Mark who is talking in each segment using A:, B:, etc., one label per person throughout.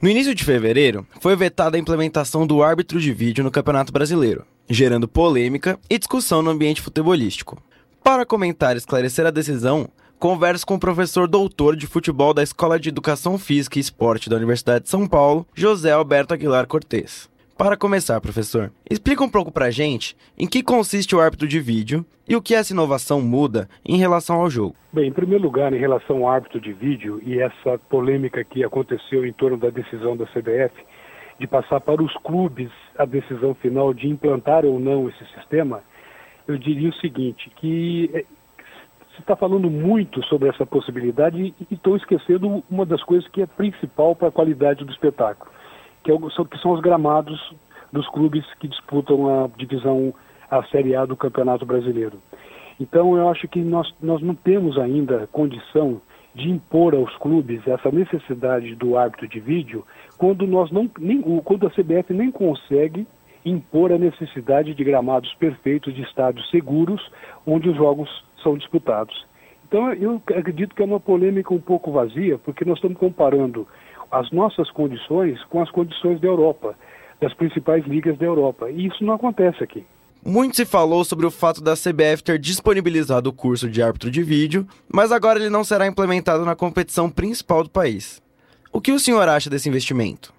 A: No início de fevereiro, foi vetada a implementação do árbitro de vídeo no Campeonato Brasileiro, gerando polêmica e discussão no ambiente futebolístico. Para comentar e esclarecer a decisão, converso com o professor doutor de futebol da Escola de Educação Física e Esporte da Universidade de São Paulo, José Alberto Aguilar Cortes. Para começar, professor, explica um pouco pra gente em que consiste o árbitro de vídeo e o que essa inovação muda em relação ao jogo.
B: Bem, em primeiro lugar, em relação ao árbitro de vídeo e essa polêmica que aconteceu em torno da decisão da CBF de passar para os clubes a decisão final de implantar ou não esse sistema, eu diria o seguinte, que eh, se está falando muito sobre essa possibilidade e estou esquecendo uma das coisas que é principal para a qualidade do espetáculo que, é que são os gramados dos clubes que disputam a divisão, a Série A do Campeonato Brasileiro. Então eu acho que nós, nós não temos ainda condição de impor aos clubes essa necessidade do árbitro de vídeo quando nós não nem, quando a CBF nem consegue impor a necessidade de gramados perfeitos de estádios seguros onde os jogos são disputados. Então eu acredito que é uma polêmica um pouco vazia, porque nós estamos comparando as nossas condições com as condições da Europa, das principais ligas da Europa. E isso não acontece aqui.
A: Muito se falou sobre o fato da CBF ter disponibilizado o curso de árbitro de vídeo, mas agora ele não será implementado na competição principal do país. O que o senhor acha desse investimento?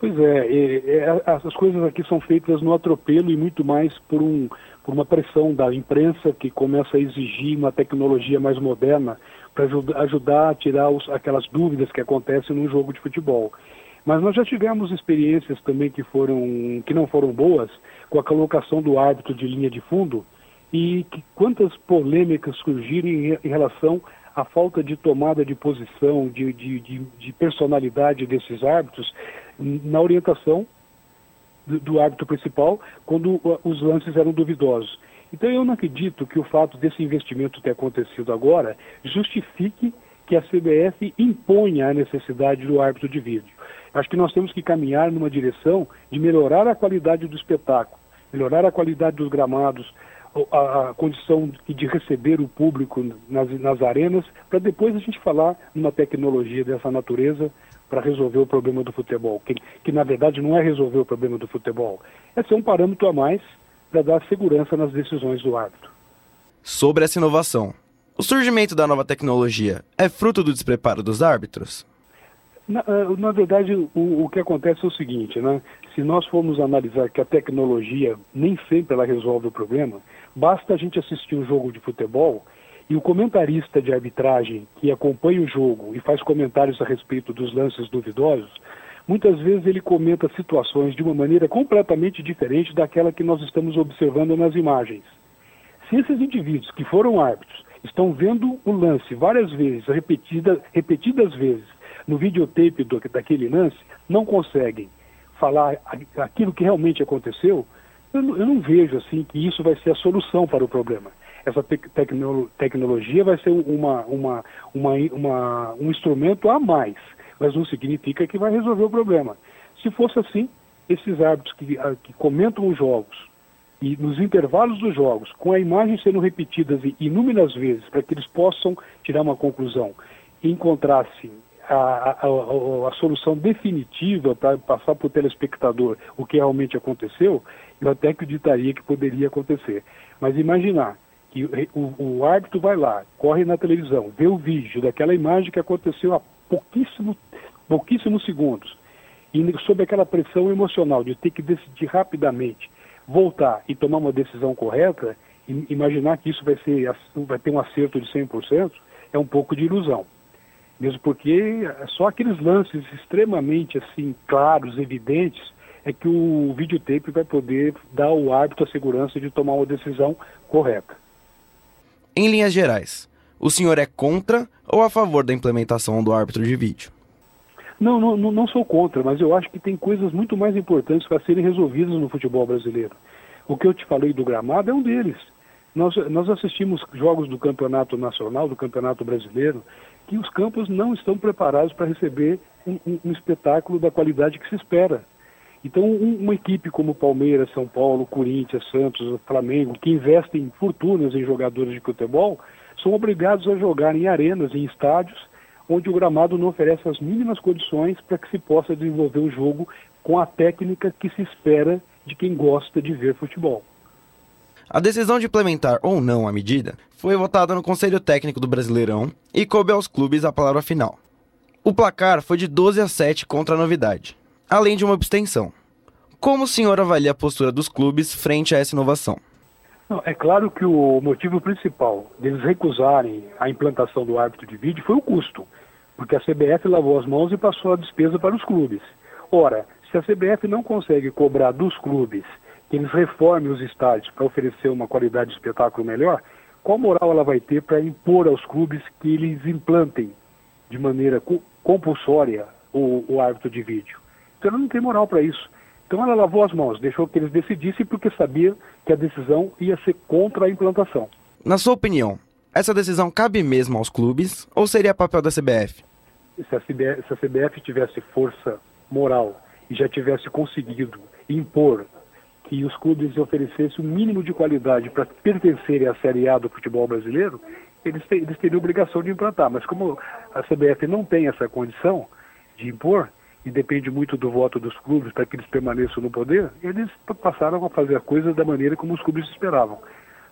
B: Pois é, é, as coisas aqui são feitas no atropelo e muito mais por, um, por uma pressão da imprensa que começa a exigir uma tecnologia mais moderna para ajudar a tirar os, aquelas dúvidas que acontecem num jogo de futebol. Mas nós já tivemos experiências também que foram que não foram boas com a colocação do árbitro de linha de fundo e que quantas polêmicas surgiram em, em relação à falta de tomada de posição, de, de, de, de personalidade desses árbitros na orientação do, do árbitro principal quando os lances eram duvidosos. Então eu não acredito que o fato desse investimento ter acontecido agora justifique que a CBF imponha a necessidade do árbitro de vídeo. Acho que nós temos que caminhar numa direção de melhorar a qualidade do espetáculo, melhorar a qualidade dos gramados, a, a condição de, receber o público nas, nas arenas, para depois a gente falar numa tecnologia dessa natureza para resolver o problema do futebol, que, que na verdade não é resolver o problema do futebol, é ser um parâmetro a mais para dar segurança nas decisões do árbitro.
A: Sobre essa inovação, o surgimento da nova tecnologia é fruto do despreparo dos árbitros?
B: Na, eh, na verdade, o, o, que acontece é o seguinte, né? Se nós formos analisar que a tecnologia nem sempre ela resolve o problema, basta a gente assistir um jogo de futebol e o comentarista de arbitragem que acompanha o jogo e faz comentários a respeito dos lances duvidosos, muitas vezes ele comenta situações de uma maneira completamente diferente daquela que nós estamos observando nas imagens. Se esses indivíduos que foram árbitros estão vendo o lance várias vezes, repetida, repetidas vezes, no videotape do, daquele lance, não conseguem falar aquilo que realmente aconteceu, eu não, eu não vejo assim que isso vai ser a solução para o problema essa te tecno tecnologia vai ser uma, uma, uma, um instrumento a mais mas não significa que vai resolver o problema. Se fosse assim, esses árbitros que, ah, que comentam os jogos e nos intervalos dos jogos, com a imagem sendo repetidas inúmeras vezes, para que eles possam tirar uma conclusão e encontrassem a, a, a, a solução definitiva para passar para o telespectador o que realmente aconteceu, eu até acreditaria que poderia acontecer. Mas imaginar que o, o árbitro vai lá, corre na televisão, vê o vídeo daquela imagem que aconteceu há pouquíssimo, pouquíssimos segundos, e sob aquela pressão emocional de ter que decidir rapidamente, voltar e tomar uma decisão correta, imaginar que isso vai, ser, vai ter um acerto de 100%, é um pouco de ilusão. Mesmo porque só aqueles lances extremamente assim claros, evidentes, é que o videotape vai poder dar ao árbitro a segurança de tomar uma decisão correta.
A: Em linhas gerais, o senhor é contra ou a favor da implementação do árbitro de vídeo?
B: Não, não, não sou contra, mas eu acho que tem coisas muito mais importantes para serem resolvidas no futebol brasileiro. O que eu te falei do gramado é um deles. Nós, nós assistimos jogos do campeonato nacional, do campeonato brasileiro, que os campos não estão preparados para receber um, um, um espetáculo da qualidade que se espera. Então, um, uma equipe como Palmeiras, São Paulo, Corinthians, Santos, Flamengo, que investem fortunas em jogadores de futebol, são obrigados a jogar em arenas, em estádios, onde o gramado não oferece as mínimas condições para que se possa desenvolver o jogo com a técnica que se espera de quem gosta de ver futebol.
A: A decisão de implementar ou não a medida foi votada no Conselho Técnico do Brasileirão e coube aos clubes a palavra final. O placar foi de 12 a 7 contra a novidade, além de uma abstenção. Como o senhor avalia a postura dos clubes frente a essa inovação?
B: Não, é claro que o motivo principal deles recusarem a implantação do árbitro de vídeo foi o custo, porque a CBF lavou as mãos e passou a despesa para os clubes. Ora, se a CBF não consegue cobrar dos clubes que eles reformem os estádios para oferecer uma qualidade de espetáculo melhor, qual moral ela vai ter para impor aos clubes que eles implantem de maneira compulsória o, o árbitro de vídeo? Então ela não tem moral para isso. Então ela lavou as mãos, deixou que eles decidissem porque sabia que a decisão ia ser contra a implantação.
A: Na sua opinião, essa decisão cabe mesmo aos clubes ou seria papel da CBF?
B: Se a CBF, se a CBF tivesse força moral e já tivesse conseguido impor que os clubes oferecessem o mínimo de qualidade para pertencerem à Série A do futebol brasileiro, eles, eles teriam obrigação de implantar. Mas como a CBF não tem essa condição de impor, e depende muito do voto dos clubes para que eles permaneçam no poder, eles passaram a fazer a coisa da maneira como os clubes esperavam.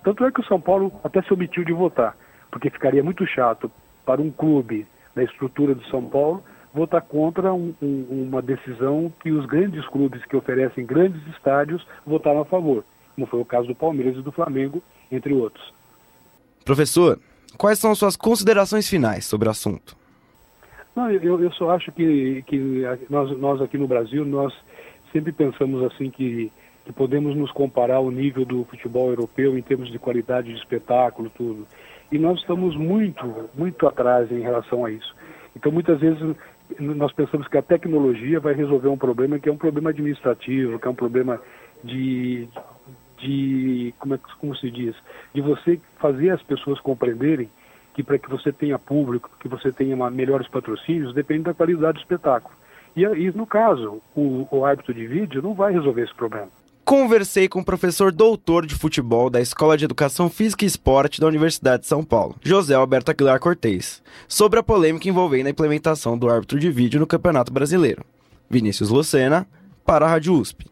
B: Tanto é que o São Paulo até se omitiu de votar, porque ficaria muito chato para um clube na estrutura do São Paulo votar contra um, um, uma decisão que os grandes clubes que oferecem grandes estádios votaram a favor, como foi o caso do Palmeiras e do Flamengo, entre outros.
A: Professor, quais são suas considerações finais sobre o assunto?
B: Não, eu, eu só acho que, que nós, nós aqui no Brasil, nós sempre pensamos assim que, que podemos nos comparar ao nível do futebol europeu em termos de qualidade de espetáculo, tudo. E nós estamos muito, muito atrás em relação a isso. Então, muitas vezes, nós pensamos que a tecnologia vai resolver um problema que é um problema administrativo, que é um problema de, de como, é, como se diz, de você fazer as pessoas compreenderem que para que você tenha público, que você tenha uma, melhores patrocínios, depende da qualidade do espetáculo. E, e no caso, o, o árbitro de vídeo não vai resolver esse problema.
A: Conversei com o professor doutor de futebol da Escola de Educação Física e Esporte da Universidade de São Paulo, José Alberto Aguilar Cortez, sobre a polêmica envolvendo a implementação do árbitro de vídeo no Campeonato Brasileiro. Vinícius Lucena, para a Rádio USP.